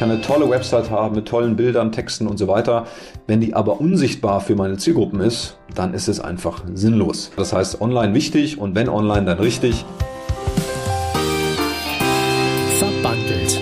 kann eine tolle Website haben mit tollen Bildern, Texten und so weiter. Wenn die aber unsichtbar für meine Zielgruppen ist, dann ist es einfach sinnlos. Das heißt, online wichtig und wenn online, dann richtig. Verbandelt.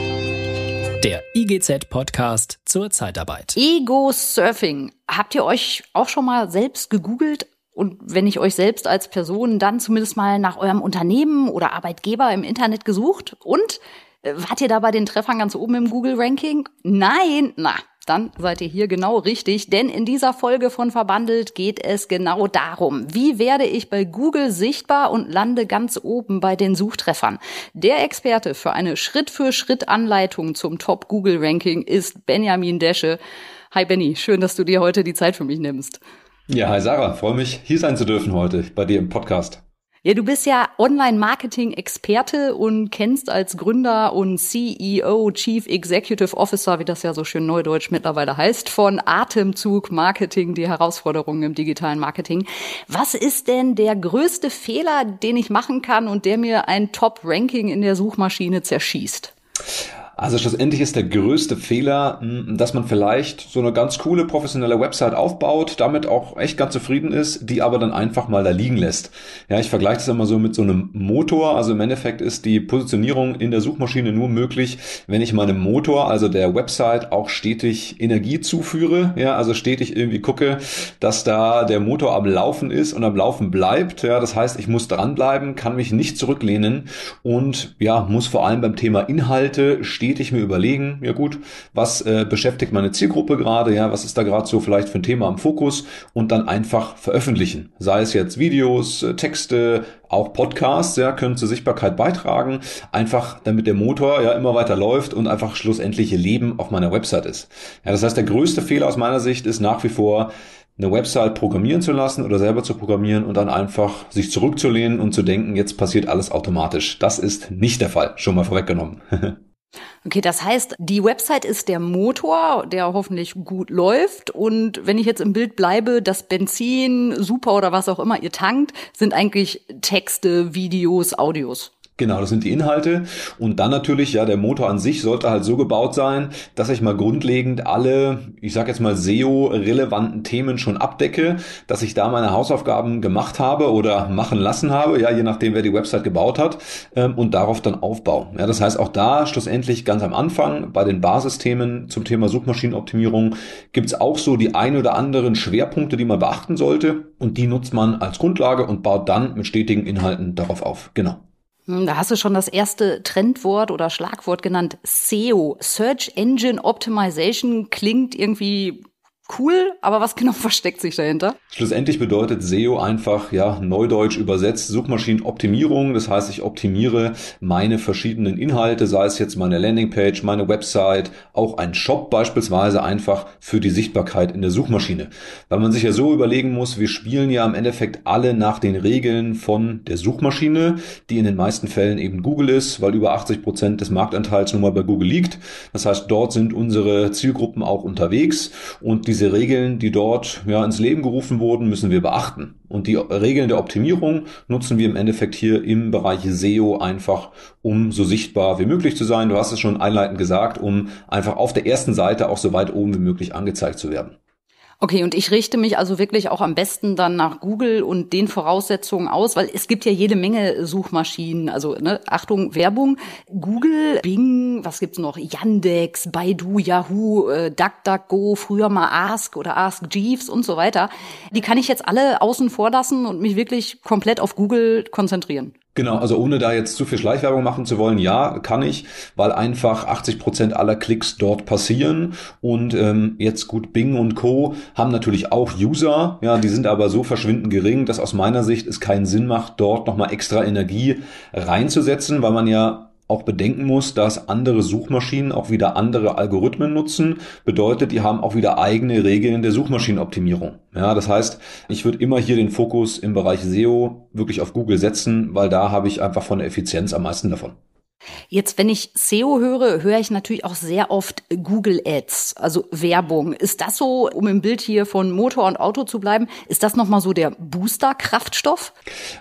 Der IGZ-Podcast zur Zeitarbeit. Ego-Surfing. Habt ihr euch auch schon mal selbst gegoogelt? Und wenn ich euch selbst als Person dann zumindest mal nach eurem Unternehmen oder Arbeitgeber im Internet gesucht? Und wart ihr da bei den Treffern ganz oben im Google-Ranking? Nein, na, dann seid ihr hier genau richtig, denn in dieser Folge von Verbandelt geht es genau darum, wie werde ich bei Google sichtbar und lande ganz oben bei den Suchtreffern. Der Experte für eine Schritt-für-Schritt-Anleitung zum Top-Google-Ranking ist Benjamin Desche. Hi Benny, schön, dass du dir heute die Zeit für mich nimmst. Ja, hi Sarah, freue mich, hier sein zu dürfen heute bei dir im Podcast. Ja, du bist ja Online-Marketing-Experte und kennst als Gründer und CEO, Chief Executive Officer, wie das ja so schön neudeutsch mittlerweile heißt, von Atemzug Marketing die Herausforderungen im digitalen Marketing. Was ist denn der größte Fehler, den ich machen kann und der mir ein Top-Ranking in der Suchmaschine zerschießt? Also schlussendlich ist der größte Fehler, hm, dass man vielleicht so eine ganz coole professionelle Website aufbaut, damit auch echt ganz zufrieden ist, die aber dann einfach mal da liegen lässt. Ja, ich vergleiche das immer so mit so einem Motor. Also im Endeffekt ist die Positionierung in der Suchmaschine nur möglich, wenn ich meinem Motor, also der Website, auch stetig Energie zuführe. Ja, also stetig irgendwie gucke, dass da der Motor am Laufen ist und am Laufen bleibt. Ja, das heißt, ich muss dranbleiben, kann mich nicht zurücklehnen und ja, muss vor allem beim Thema Inhalte stehen stetig mir überlegen, ja gut, was äh, beschäftigt meine Zielgruppe gerade, ja, was ist da gerade so vielleicht für ein Thema am Fokus und dann einfach veröffentlichen. Sei es jetzt Videos, äh, Texte, auch Podcasts, ja, können zur Sichtbarkeit beitragen, einfach damit der Motor ja immer weiter läuft und einfach schlussendliche Leben auf meiner Website ist. Ja, das heißt, der größte Fehler aus meiner Sicht ist nach wie vor, eine Website programmieren zu lassen oder selber zu programmieren und dann einfach sich zurückzulehnen und zu denken, jetzt passiert alles automatisch. Das ist nicht der Fall, schon mal vorweggenommen. Okay, das heißt, die Website ist der Motor, der hoffentlich gut läuft. Und wenn ich jetzt im Bild bleibe, das Benzin, Super oder was auch immer ihr tankt, sind eigentlich Texte, Videos, Audios. Genau, das sind die Inhalte. Und dann natürlich, ja, der Motor an sich sollte halt so gebaut sein, dass ich mal grundlegend alle, ich sag jetzt mal SEO-relevanten Themen schon abdecke, dass ich da meine Hausaufgaben gemacht habe oder machen lassen habe, ja, je nachdem, wer die Website gebaut hat, ähm, und darauf dann aufbauen. Ja, das heißt, auch da schlussendlich ganz am Anfang bei den Basisthemen zum Thema Suchmaschinenoptimierung gibt's auch so die ein oder anderen Schwerpunkte, die man beachten sollte. Und die nutzt man als Grundlage und baut dann mit stetigen Inhalten darauf auf. Genau. Hm, da hast du schon das erste Trendwort oder Schlagwort genannt. SEO, Search Engine Optimization, klingt irgendwie cool, aber was genau versteckt sich dahinter? Schlussendlich bedeutet SEO einfach, ja, neudeutsch übersetzt, Suchmaschinenoptimierung. Das heißt, ich optimiere meine verschiedenen Inhalte, sei es jetzt meine Landingpage, meine Website, auch ein Shop beispielsweise einfach für die Sichtbarkeit in der Suchmaschine. Weil man sich ja so überlegen muss, wir spielen ja im Endeffekt alle nach den Regeln von der Suchmaschine, die in den meisten Fällen eben Google ist, weil über 80 Prozent des Marktanteils nun mal bei Google liegt. Das heißt, dort sind unsere Zielgruppen auch unterwegs und die diese Regeln, die dort ja, ins Leben gerufen wurden, müssen wir beachten. Und die Regeln der Optimierung nutzen wir im Endeffekt hier im Bereich SEO einfach, um so sichtbar wie möglich zu sein. Du hast es schon einleitend gesagt, um einfach auf der ersten Seite auch so weit oben wie möglich angezeigt zu werden. Okay, und ich richte mich also wirklich auch am besten dann nach Google und den Voraussetzungen aus, weil es gibt ja jede Menge Suchmaschinen. Also ne, Achtung, Werbung. Google, Bing, was gibt's noch? Yandex, Baidu, Yahoo, äh, DuckDuckGo, früher mal Ask oder Ask Jeeves und so weiter. Die kann ich jetzt alle außen vor lassen und mich wirklich komplett auf Google konzentrieren. Genau, also ohne da jetzt zu viel Schleichwerbung machen zu wollen, ja, kann ich, weil einfach 80 Prozent aller Klicks dort passieren und ähm, jetzt gut Bing und Co. haben natürlich auch User, ja, die sind aber so verschwindend gering, dass aus meiner Sicht es keinen Sinn macht, dort nochmal extra Energie reinzusetzen, weil man ja auch bedenken muss, dass andere Suchmaschinen auch wieder andere Algorithmen nutzen. Bedeutet, die haben auch wieder eigene Regeln der Suchmaschinenoptimierung. Ja, das heißt, ich würde immer hier den Fokus im Bereich SEO wirklich auf Google setzen, weil da habe ich einfach von der Effizienz am meisten davon. Jetzt, wenn ich SEO höre, höre ich natürlich auch sehr oft Google Ads, also Werbung. Ist das so, um im Bild hier von Motor und Auto zu bleiben, ist das nochmal so der Booster-Kraftstoff?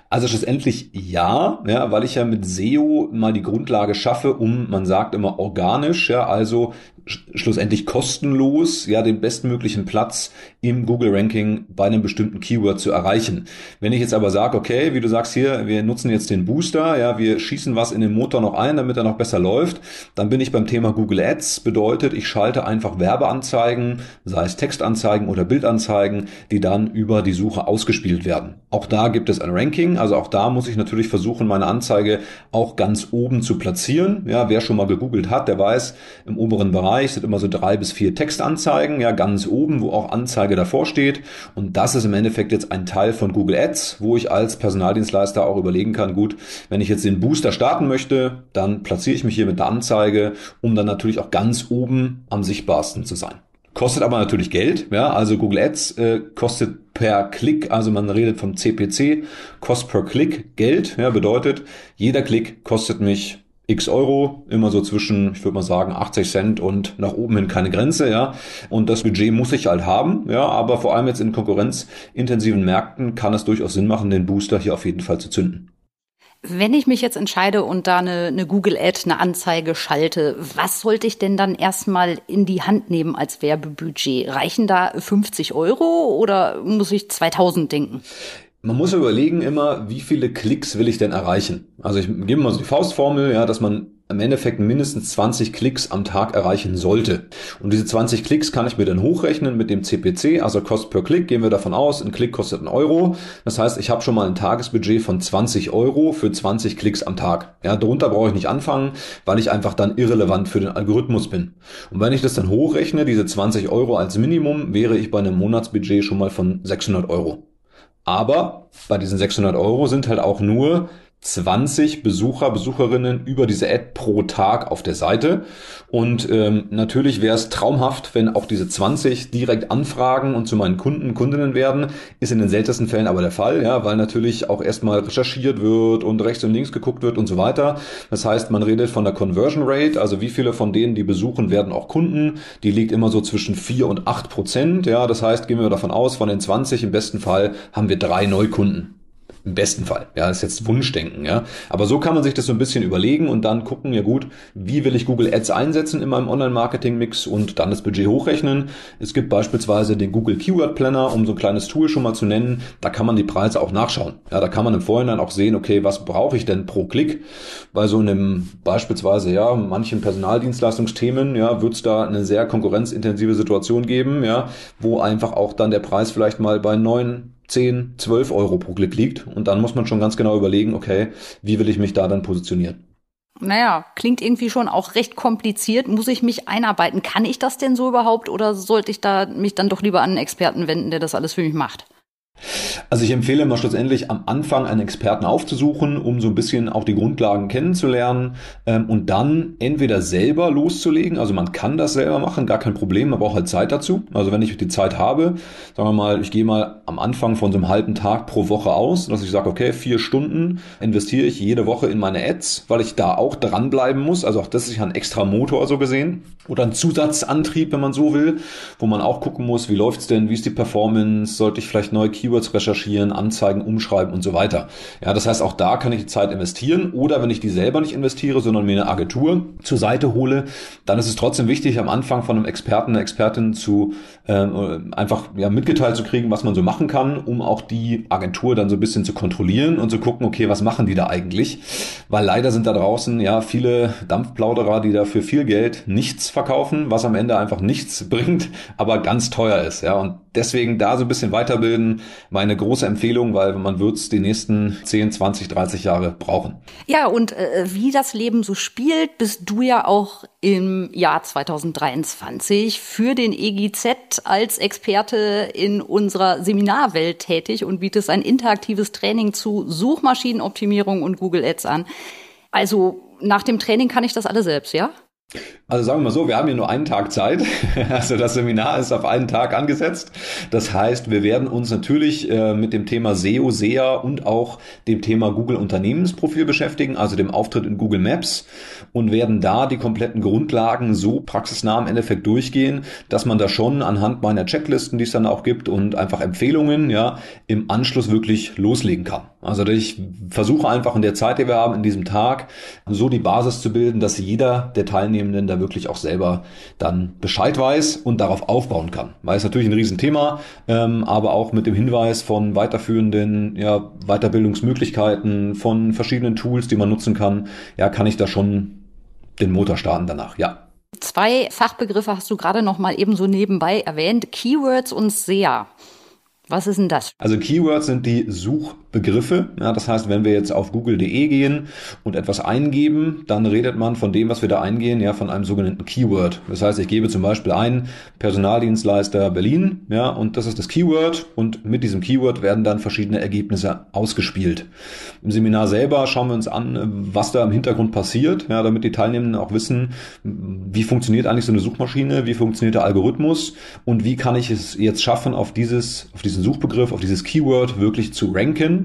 Also schlussendlich ja, ja, weil ich ja mit SEO mal die Grundlage schaffe, um, man sagt immer organisch, ja, also schlussendlich kostenlos ja den bestmöglichen Platz im Google Ranking bei einem bestimmten Keyword zu erreichen. Wenn ich jetzt aber sage, okay, wie du sagst hier, wir nutzen jetzt den Booster, ja, wir schießen was in den Motor noch ein, damit er noch besser läuft, dann bin ich beim Thema Google Ads. Bedeutet, ich schalte einfach Werbeanzeigen, sei es Textanzeigen oder Bildanzeigen, die dann über die Suche ausgespielt werden. Auch da gibt es ein Ranking, also auch da muss ich natürlich versuchen, meine Anzeige auch ganz oben zu platzieren. Ja, wer schon mal gegoogelt hat, der weiß, im oberen Bereich sind immer so drei bis vier Textanzeigen, ja, ganz oben, wo auch Anzeige davor steht. Und das ist im Endeffekt jetzt ein Teil von Google Ads, wo ich als Personaldienstleister auch überlegen kann, gut, wenn ich jetzt den Booster starten möchte, dann platziere ich mich hier mit der Anzeige, um dann natürlich auch ganz oben am sichtbarsten zu sein. Kostet aber natürlich Geld, ja, also Google Ads äh, kostet per Klick, also man redet vom CPC, Cost per Klick Geld, ja, bedeutet, jeder Klick kostet mich x Euro, immer so zwischen, ich würde mal sagen, 80 Cent und nach oben hin keine Grenze, ja. Und das Budget muss ich halt haben, ja, aber vor allem jetzt in konkurrenzintensiven Märkten kann es durchaus Sinn machen, den Booster hier auf jeden Fall zu zünden. Wenn ich mich jetzt entscheide und da eine, eine Google Ad, eine Anzeige schalte, was sollte ich denn dann erstmal in die Hand nehmen als Werbebudget? Reichen da 50 Euro oder muss ich 2000 denken? Man muss überlegen immer, wie viele Klicks will ich denn erreichen? Also ich gebe mal so die Faustformel, ja, dass man im Endeffekt mindestens 20 Klicks am Tag erreichen sollte. Und diese 20 Klicks kann ich mir dann hochrechnen mit dem CPC, also Cost per Klick, gehen wir davon aus, ein Klick kostet einen Euro. Das heißt, ich habe schon mal ein Tagesbudget von 20 Euro für 20 Klicks am Tag. Ja, darunter brauche ich nicht anfangen, weil ich einfach dann irrelevant für den Algorithmus bin. Und wenn ich das dann hochrechne, diese 20 Euro als Minimum, wäre ich bei einem Monatsbudget schon mal von 600 Euro. Aber bei diesen 600 Euro sind halt auch nur 20 Besucher, Besucherinnen über diese Ad pro Tag auf der Seite. Und ähm, natürlich wäre es traumhaft, wenn auch diese 20 direkt anfragen und zu meinen Kunden, Kundinnen werden. Ist in den seltensten Fällen aber der Fall, ja, weil natürlich auch erstmal recherchiert wird und rechts und links geguckt wird und so weiter. Das heißt, man redet von der Conversion Rate, also wie viele von denen, die besuchen, werden auch Kunden. Die liegt immer so zwischen 4 und 8 Prozent. Ja, das heißt, gehen wir davon aus, von den 20 im besten Fall haben wir drei Neukunden. Im besten Fall. Ja, ist jetzt Wunschdenken, ja. Aber so kann man sich das so ein bisschen überlegen und dann gucken, ja gut, wie will ich Google Ads einsetzen in meinem Online-Marketing-Mix und dann das Budget hochrechnen. Es gibt beispielsweise den Google Keyword Planner, um so ein kleines Tool schon mal zu nennen. Da kann man die Preise auch nachschauen. Ja, da kann man im Vorhinein auch sehen, okay, was brauche ich denn pro Klick? Bei so einem beispielsweise, ja, manchen Personaldienstleistungsthemen, ja, wird es da eine sehr konkurrenzintensive Situation geben, ja, wo einfach auch dann der Preis vielleicht mal bei neun 10, 12 Euro pro Klick liegt. Und dann muss man schon ganz genau überlegen, okay, wie will ich mich da dann positionieren? Naja, klingt irgendwie schon auch recht kompliziert. Muss ich mich einarbeiten? Kann ich das denn so überhaupt oder sollte ich da mich dann doch lieber an einen Experten wenden, der das alles für mich macht? Also ich empfehle immer schlussendlich am Anfang einen Experten aufzusuchen, um so ein bisschen auch die Grundlagen kennenzulernen ähm, und dann entweder selber loszulegen, also man kann das selber machen, gar kein Problem, man braucht halt Zeit dazu. Also wenn ich die Zeit habe, sagen wir mal, ich gehe mal am Anfang von so einem halben Tag pro Woche aus, dass ich sage, okay, vier Stunden investiere ich jede Woche in meine Ads, weil ich da auch dranbleiben muss. Also auch das ist ja ein extra Motor so gesehen oder ein Zusatzantrieb, wenn man so will, wo man auch gucken muss, wie läuft's denn, wie ist die Performance, sollte ich vielleicht neue Keywords recherchieren, Anzeigen umschreiben und so weiter. Ja, das heißt, auch da kann ich die Zeit investieren oder wenn ich die selber nicht investiere, sondern mir eine Agentur zur Seite hole, dann ist es trotzdem wichtig, am Anfang von einem Experten, einer Expertin zu äh, einfach ja, mitgeteilt zu kriegen, was man so machen kann, um auch die Agentur dann so ein bisschen zu kontrollieren und zu gucken, okay, was machen die da eigentlich? Weil leider sind da draußen ja viele Dampfplauderer, die da viel Geld nichts verkaufen, was am Ende einfach nichts bringt, aber ganz teuer ist. Ja, und deswegen da so ein bisschen weiterbilden, meine große Empfehlung, weil man es die nächsten 10, 20, 30 Jahre brauchen. Ja, und äh, wie das Leben so spielt, bist du ja auch im Jahr 2023 für den EGZ als Experte in unserer Seminarwelt tätig und bietest ein interaktives Training zu Suchmaschinenoptimierung und Google Ads an. Also nach dem Training kann ich das alles selbst, ja? Also sagen wir mal so, wir haben hier nur einen Tag Zeit. Also das Seminar ist auf einen Tag angesetzt. Das heißt, wir werden uns natürlich äh, mit dem Thema SEO, SEA und auch dem Thema Google Unternehmensprofil beschäftigen, also dem Auftritt in Google Maps und werden da die kompletten Grundlagen so praxisnah im Endeffekt durchgehen, dass man da schon anhand meiner Checklisten, die es dann auch gibt und einfach Empfehlungen, ja, im Anschluss wirklich loslegen kann. Also ich versuche einfach in der Zeit, die wir haben, in diesem Tag, so die Basis zu bilden, dass jeder der Teilnehmenden da wirklich auch selber dann Bescheid weiß und darauf aufbauen kann. Weil es natürlich ein Riesenthema, ähm, aber auch mit dem Hinweis von weiterführenden ja, Weiterbildungsmöglichkeiten, von verschiedenen Tools, die man nutzen kann, ja, kann ich da schon den Motor starten danach, ja. Zwei Fachbegriffe hast du gerade noch mal eben so nebenbei erwähnt, Keywords und SEA. Was ist denn das? Also Keywords sind die Suchbegriffe. Ja, das heißt, wenn wir jetzt auf google.de gehen und etwas eingeben, dann redet man von dem, was wir da eingehen, ja, von einem sogenannten Keyword. Das heißt, ich gebe zum Beispiel ein Personaldienstleister Berlin, ja, und das ist das Keyword und mit diesem Keyword werden dann verschiedene Ergebnisse ausgespielt. Im Seminar selber schauen wir uns an, was da im Hintergrund passiert, ja, damit die Teilnehmenden auch wissen, wie funktioniert eigentlich so eine Suchmaschine, wie funktioniert der Algorithmus und wie kann ich es jetzt schaffen, auf dieses, auf diesen Suchbegriff, auf dieses Keyword wirklich zu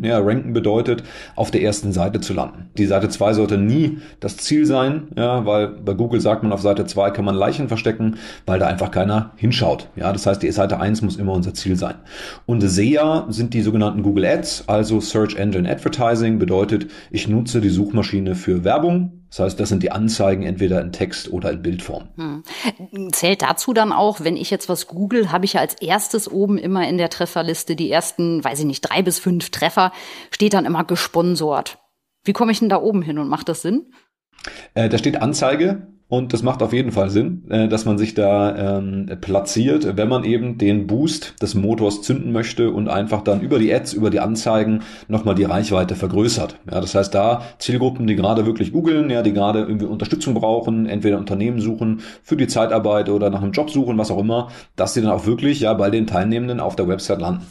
ranken. Ja, ranken bedeutet, auf der ersten Seite zu landen. Die Seite 2 sollte nie das Ziel sein, ja, weil bei Google sagt man, auf Seite 2 kann man Leichen verstecken, weil da einfach keiner hinschaut. Ja, das heißt, die Seite 1 muss immer unser Ziel sein. Und SEA sind die sogenannten Google Ads, also Search Engine Advertising, bedeutet, ich nutze die Suchmaschine für Werbung, das heißt, das sind die Anzeigen entweder in Text oder in Bildform. Hm. Zählt dazu dann auch, wenn ich jetzt was google, habe ich ja als erstes oben immer in der Trefferliste die ersten, weiß ich nicht, drei bis fünf Treffer, steht dann immer gesponsort. Wie komme ich denn da oben hin und macht das Sinn? Äh, da steht Anzeige und das macht auf jeden Fall Sinn, äh, dass man sich da ähm, platziert, wenn man eben den Boost des Motors zünden möchte und einfach dann über die Ads, über die Anzeigen nochmal die Reichweite vergrößert. Ja, das heißt, da Zielgruppen, die gerade wirklich googeln, ja, die gerade irgendwie Unterstützung brauchen, entweder Unternehmen suchen für die Zeitarbeit oder nach einem Job suchen, was auch immer, dass sie dann auch wirklich ja bei den Teilnehmenden auf der Website landen.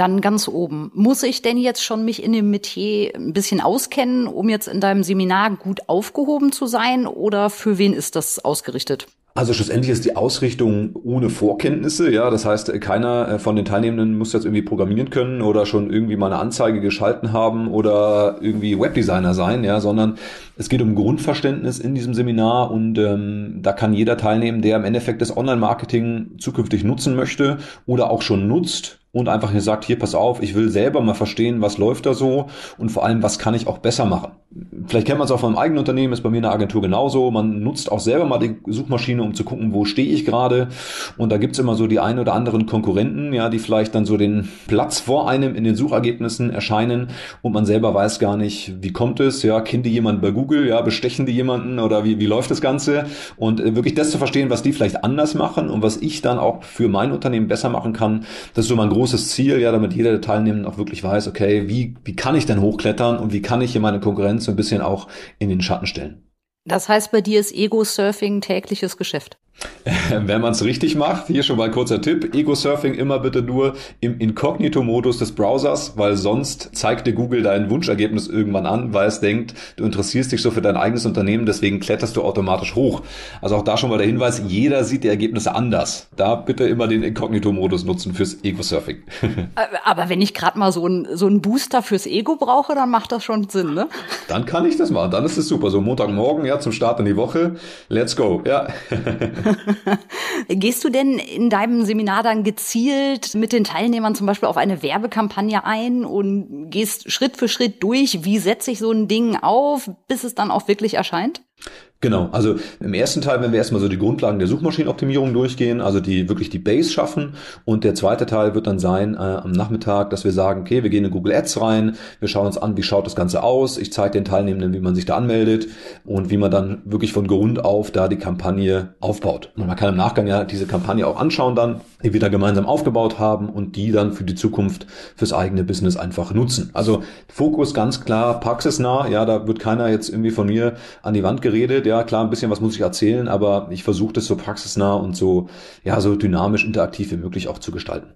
Dann ganz oben. Muss ich denn jetzt schon mich in dem Metier ein bisschen auskennen, um jetzt in deinem Seminar gut aufgehoben zu sein? Oder für wen ist das ausgerichtet? Also schlussendlich ist die Ausrichtung ohne Vorkenntnisse, ja. Das heißt, keiner äh, von den Teilnehmenden muss jetzt irgendwie programmieren können oder schon irgendwie mal eine Anzeige geschalten haben oder irgendwie Webdesigner sein, ja, sondern es geht um Grundverständnis in diesem Seminar und ähm, da kann jeder teilnehmen, der im Endeffekt das Online-Marketing zukünftig nutzen möchte oder auch schon nutzt und einfach hier sagt, hier pass auf, ich will selber mal verstehen, was läuft da so und vor allem, was kann ich auch besser machen. Vielleicht kennt man es auch von eigenen Unternehmen, ist bei mir in der Agentur genauso. Man nutzt auch selber mal die Suchmaschine, um zu gucken, wo stehe ich gerade. Und da gibt's immer so die ein oder anderen Konkurrenten, ja, die vielleicht dann so den Platz vor einem in den Suchergebnissen erscheinen und man selber weiß gar nicht, wie kommt es, ja, kennt die jemand bei Google, ja, bestechen die jemanden oder wie, wie läuft das Ganze? Und äh, wirklich das zu verstehen, was die vielleicht anders machen und was ich dann auch für mein Unternehmen besser machen kann, das ist so mein großes Ziel, ja, damit jeder der Teilnehmenden auch wirklich weiß, okay, wie, wie kann ich denn hochklettern und wie kann ich hier meine Konkurrenz so ein bisschen auch in den Schatten stellen. Das heißt, bei dir ist Ego-Surfing tägliches Geschäft. Wenn man es richtig macht, hier schon mal ein kurzer Tipp, Ego-Surfing immer bitte nur im Inkognito-Modus des Browsers, weil sonst zeigt dir Google dein Wunschergebnis irgendwann an, weil es denkt, du interessierst dich so für dein eigenes Unternehmen, deswegen kletterst du automatisch hoch. Also auch da schon mal der Hinweis, jeder sieht die Ergebnisse anders. Da bitte immer den Inkognito-Modus nutzen fürs Ego-Surfing. Aber wenn ich gerade mal so einen so einen Booster fürs Ego brauche, dann macht das schon Sinn, ne? Dann kann ich das machen, dann ist es super. So Montagmorgen, ja, zum Start in die Woche, let's go, ja. Gehst du denn in deinem Seminar dann gezielt mit den Teilnehmern zum Beispiel auf eine Werbekampagne ein und gehst Schritt für Schritt durch, wie setze ich so ein Ding auf, bis es dann auch wirklich erscheint? Genau, also im ersten Teil, wenn wir erstmal so die Grundlagen der Suchmaschinenoptimierung durchgehen, also die wirklich die Base schaffen und der zweite Teil wird dann sein äh, am Nachmittag, dass wir sagen, okay, wir gehen in Google Ads rein, wir schauen uns an, wie schaut das Ganze aus, ich zeige den Teilnehmenden, wie man sich da anmeldet und wie man dann wirklich von Grund auf da die Kampagne aufbaut. Und man kann im Nachgang ja diese Kampagne auch anschauen dann, die wir da gemeinsam aufgebaut haben und die dann für die Zukunft fürs eigene Business einfach nutzen. Also Fokus ganz klar praxisnah, ja, da wird keiner jetzt irgendwie von mir an die Wand geredet, ja, klar, ein bisschen was muss ich erzählen, aber ich versuche das so praxisnah und so, ja, so dynamisch, interaktiv wie möglich auch zu gestalten.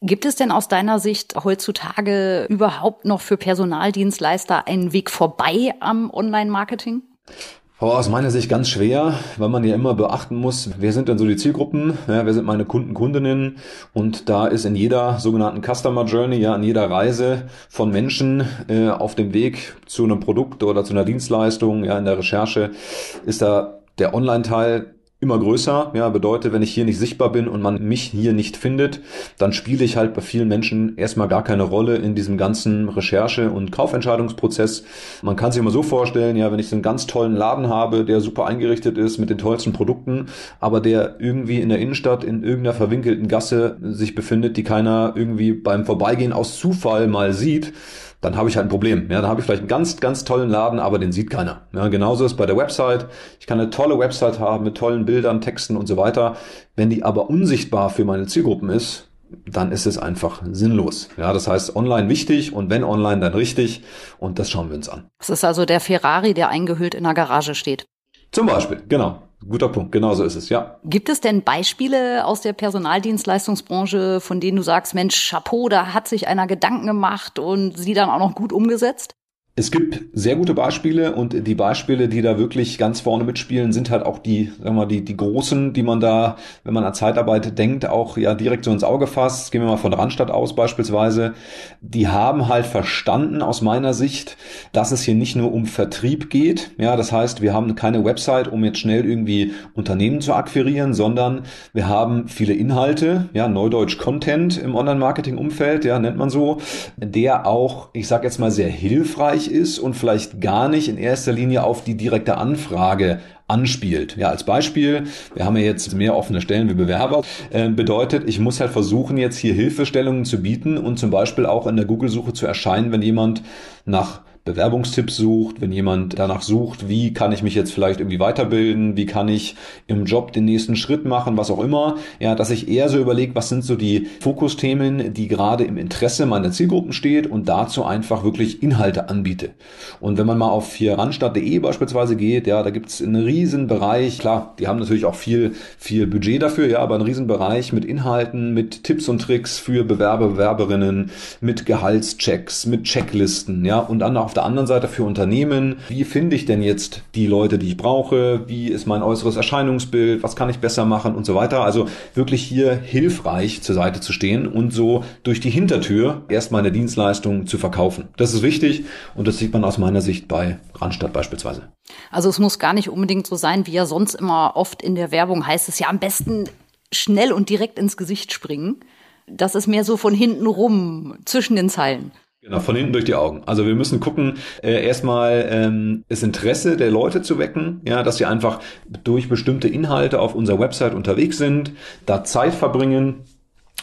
Gibt es denn aus deiner Sicht heutzutage überhaupt noch für Personaldienstleister einen Weg vorbei am Online-Marketing? Oh, aus meiner Sicht ganz schwer, weil man ja immer beachten muss, wer sind denn so die Zielgruppen, ja, wer sind meine Kunden, Kundinnen? Und da ist in jeder sogenannten Customer Journey, ja, in jeder Reise von Menschen äh, auf dem Weg zu einem Produkt oder zu einer Dienstleistung, ja, in der Recherche, ist da der Online-Teil immer größer. Ja, bedeutet, wenn ich hier nicht sichtbar bin und man mich hier nicht findet, dann spiele ich halt bei vielen Menschen erstmal gar keine Rolle in diesem ganzen Recherche- und Kaufentscheidungsprozess. Man kann sich immer so vorstellen, ja, wenn ich so einen ganz tollen Laden habe, der super eingerichtet ist mit den tollsten Produkten, aber der irgendwie in der Innenstadt in irgendeiner verwinkelten Gasse sich befindet, die keiner irgendwie beim Vorbeigehen aus Zufall mal sieht, dann habe ich halt ein Problem. Ja, dann habe ich vielleicht einen ganz, ganz tollen Laden, aber den sieht keiner. Ja, genauso ist bei der Website. Ich kann eine tolle Website haben mit tollen Bildern, Texten und so weiter. Wenn die aber unsichtbar für meine Zielgruppen ist, dann ist es einfach sinnlos. Ja, das heißt, online wichtig und wenn online, dann richtig. Und das schauen wir uns an. Es ist also der Ferrari, der eingehüllt in der Garage steht. Zum Beispiel, genau. Guter Punkt, genau so ist es, ja. Gibt es denn Beispiele aus der Personaldienstleistungsbranche, von denen du sagst, Mensch, Chapeau, da hat sich einer Gedanken gemacht und sie dann auch noch gut umgesetzt? Es gibt sehr gute Beispiele und die Beispiele, die da wirklich ganz vorne mitspielen, sind halt auch die, sagen wir mal, die, die großen, die man da, wenn man an Zeitarbeit denkt, auch ja direkt so ins Auge fasst. Gehen wir mal von Randstadt aus beispielsweise. Die haben halt verstanden aus meiner Sicht, dass es hier nicht nur um Vertrieb geht. Ja, das heißt, wir haben keine Website, um jetzt schnell irgendwie Unternehmen zu akquirieren, sondern wir haben viele Inhalte, ja, Neudeutsch Content im Online-Marketing-Umfeld, ja, nennt man so, der auch, ich sag jetzt mal, sehr hilfreich ist und vielleicht gar nicht in erster Linie auf die direkte Anfrage anspielt. Ja, als Beispiel, wir haben ja jetzt mehr offene Stellen wie Bewerber, äh, bedeutet, ich muss halt versuchen, jetzt hier Hilfestellungen zu bieten und zum Beispiel auch in der Google-Suche zu erscheinen, wenn jemand nach Bewerbungstipps sucht, wenn jemand danach sucht, wie kann ich mich jetzt vielleicht irgendwie weiterbilden, wie kann ich im Job den nächsten Schritt machen, was auch immer, ja, dass ich eher so überlege, was sind so die Fokusthemen, die gerade im Interesse meiner Zielgruppen steht und dazu einfach wirklich Inhalte anbiete. Und wenn man mal auf hier randstadt.de beispielsweise geht, ja, da gibt's einen riesen Bereich, klar, die haben natürlich auch viel, viel Budget dafür, ja, aber einen riesen Bereich mit Inhalten, mit Tipps und Tricks für Bewerber, Bewerberinnen, mit Gehaltschecks, mit Checklisten, ja, und dann auf der anderen Seite für Unternehmen, wie finde ich denn jetzt die Leute, die ich brauche, wie ist mein äußeres Erscheinungsbild, was kann ich besser machen und so weiter. Also wirklich hier hilfreich zur Seite zu stehen und so durch die Hintertür erst meine Dienstleistung zu verkaufen. Das ist wichtig und das sieht man aus meiner Sicht bei Randstadt beispielsweise. Also es muss gar nicht unbedingt so sein, wie ja sonst immer oft in der Werbung heißt es ja am besten schnell und direkt ins Gesicht springen. Das ist mehr so von hinten rum, zwischen den Zeilen. Genau, von hinten durch die Augen. Also wir müssen gucken, äh, erstmal ähm, das Interesse der Leute zu wecken, ja, dass sie einfach durch bestimmte Inhalte auf unserer Website unterwegs sind, da Zeit verbringen,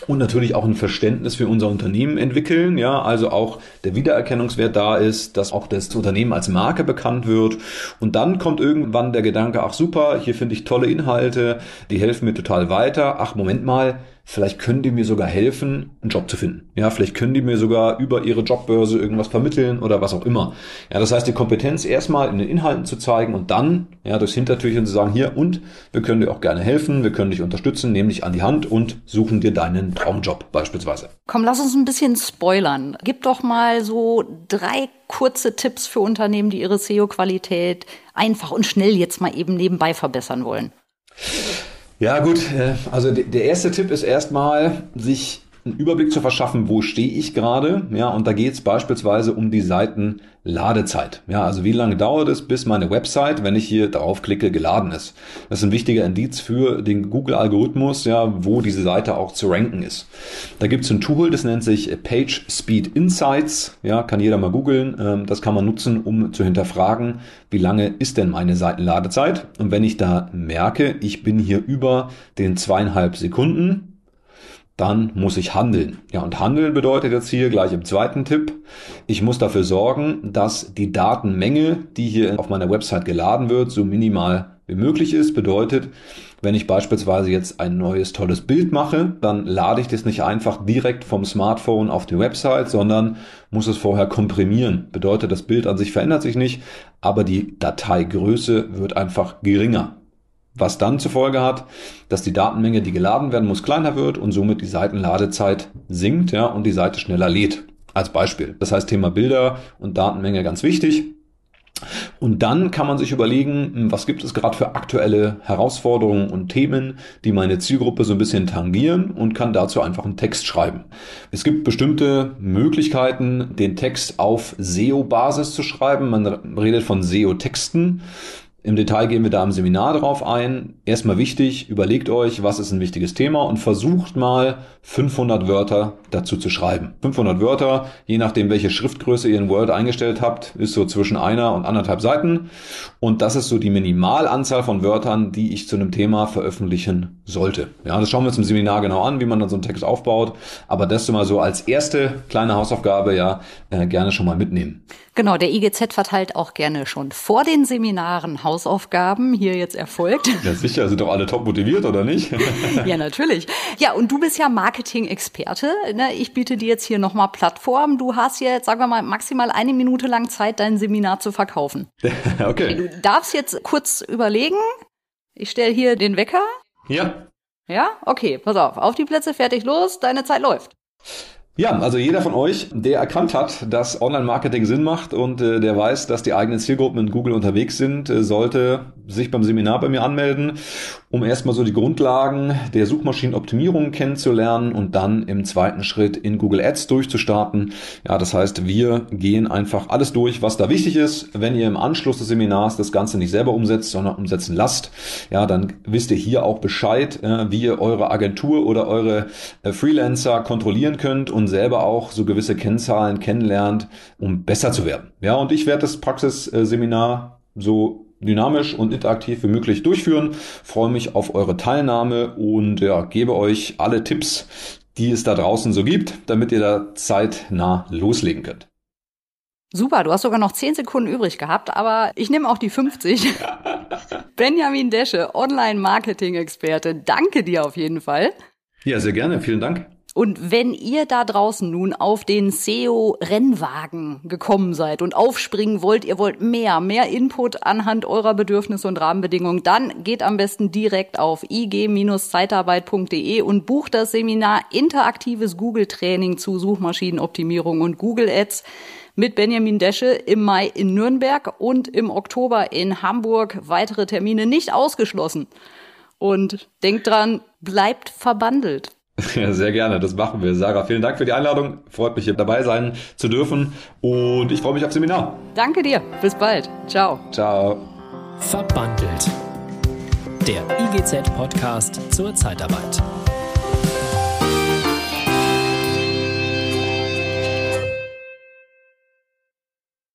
und natürlich auch ein Verständnis für unser Unternehmen entwickeln, ja, also auch der Wiedererkennungswert da ist, dass auch das Unternehmen als Marke bekannt wird. Und dann kommt irgendwann der Gedanke, ach super, hier finde ich tolle Inhalte, die helfen mir total weiter, ach Moment mal, vielleicht können die mir sogar helfen, einen Job zu finden. Ja, vielleicht können die mir sogar über ihre Jobbörse irgendwas vermitteln oder was auch immer. Ja, das heißt, die Kompetenz erstmal in den Inhalten zu zeigen und dann, ja, durchs Hintertürchen zu sagen, hier und wir können dir auch gerne helfen, wir können dich unterstützen, nehmen dich an die Hand und suchen dir deinen Traumjob beispielsweise. Komm, lass uns ein bisschen spoilern. Gib doch mal so drei kurze Tipps für Unternehmen, die ihre SEO-Qualität einfach und schnell jetzt mal eben nebenbei verbessern wollen. Ja, gut. Äh, also der erste Tipp ist erstmal, sich einen Überblick zu verschaffen, wo stehe ich gerade. Ja, und da geht es beispielsweise um die Seitenladezeit. Ja, also wie lange dauert es, bis meine Website, wenn ich hier draufklicke, geladen ist. Das ist ein wichtiger Indiz für den Google-Algorithmus, ja, wo diese Seite auch zu ranken ist. Da gibt es ein Tool, das nennt sich Page Speed Insights. Ja, kann jeder mal googeln. Ähm, das kann man nutzen, um zu hinterfragen, wie lange ist denn meine Seitenladezeit? Und wenn ich da merke, ich bin hier über den zweieinhalb Sekunden, dann muss ich handeln. Ja, und handeln bedeutet jetzt hier gleich im zweiten Tipp, ich muss dafür sorgen, dass die Datenmenge, die hier auf meiner Website geladen wird, so minimal wie möglich ist. Bedeutet, wenn ich beispielsweise jetzt ein neues tolles Bild mache, dann lade ich das nicht einfach direkt vom Smartphone auf die Website, sondern muss es vorher komprimieren. Bedeutet, das Bild an sich verändert sich nicht, aber die Dateigröße wird einfach geringer. Was dann zur Folge hat, dass die Datenmenge, die geladen werden muss, kleiner wird und somit die Seitenladezeit sinkt, ja, und die Seite schneller lädt. Als Beispiel. Das heißt, Thema Bilder und Datenmenge ganz wichtig. Und dann kann man sich überlegen, hm, was gibt es gerade für aktuelle Herausforderungen und Themen, die meine Zielgruppe so ein bisschen tangieren und kann dazu einfach einen Text schreiben. Es gibt bestimmte Möglichkeiten, den Text auf SEO-Basis zu schreiben. Man redet von SEO-Texten. Im Detail gehen wir da im Seminar drauf ein. Erstmal wichtig, überlegt euch, was ist ein wichtiges Thema und versucht mal 500 Wörter dazu zu schreiben. 500 Wörter, je nachdem welche Schriftgröße ihr in Word eingestellt habt, ist so zwischen einer und anderthalb Seiten. Und das ist so die Minimalanzahl von Wörtern, die ich zu einem Thema veröffentlichen sollte. Ja, das schauen wir uns im Seminar genau an, wie man dann so einen Text aufbaut. Aber das mal so als erste kleine Hausaufgabe ja äh, gerne schon mal mitnehmen. Genau, der IGZ verteilt auch gerne schon vor den Seminaren Hausaufgaben. Hier jetzt erfolgt. Ja, sicher, sind doch alle top motiviert, oder nicht? ja, natürlich. Ja, und du bist ja Marketing-Experte. Ne? Ich biete dir jetzt hier nochmal Plattform. Du hast jetzt, sagen wir mal, maximal eine Minute lang Zeit, dein Seminar zu verkaufen. okay. Du darfst jetzt kurz überlegen. Ich stelle hier den Wecker. Ja. Ja? Okay, pass auf. Auf die Plätze, fertig, los. Deine Zeit läuft. Ja, also jeder von euch, der erkannt hat, dass Online-Marketing Sinn macht und äh, der weiß, dass die eigenen Zielgruppen in Google unterwegs sind, äh, sollte sich beim Seminar bei mir anmelden, um erstmal so die Grundlagen der Suchmaschinenoptimierung kennenzulernen und dann im zweiten Schritt in Google Ads durchzustarten. Ja, das heißt, wir gehen einfach alles durch, was da wichtig ist. Wenn ihr im Anschluss des Seminars das Ganze nicht selber umsetzt, sondern umsetzen lasst, ja, dann wisst ihr hier auch Bescheid, äh, wie ihr eure Agentur oder eure äh, Freelancer kontrollieren könnt und selber auch so gewisse Kennzahlen kennenlernt, um besser zu werden. Ja, und ich werde das Praxisseminar so dynamisch und interaktiv wie möglich durchführen. Freue mich auf eure Teilnahme und ja, gebe euch alle Tipps, die es da draußen so gibt, damit ihr da zeitnah loslegen könnt. Super, du hast sogar noch 10 Sekunden übrig gehabt, aber ich nehme auch die 50. Benjamin Desche, Online-Marketing-Experte, danke dir auf jeden Fall. Ja, sehr gerne, vielen Dank. Und wenn ihr da draußen nun auf den SEO-Rennwagen gekommen seid und aufspringen wollt, ihr wollt mehr, mehr Input anhand eurer Bedürfnisse und Rahmenbedingungen, dann geht am besten direkt auf ig-zeitarbeit.de und bucht das Seminar Interaktives Google-Training zu Suchmaschinenoptimierung und Google Ads mit Benjamin Desche im Mai in Nürnberg und im Oktober in Hamburg. Weitere Termine nicht ausgeschlossen. Und denkt dran, bleibt verbandelt. Ja, sehr gerne, das machen wir. Sarah, vielen Dank für die Einladung. Freut mich, hier dabei sein zu dürfen. Und ich freue mich aufs Seminar. Danke dir. Bis bald. Ciao. Ciao. Verbandelt. Der IGZ-Podcast zur Zeitarbeit.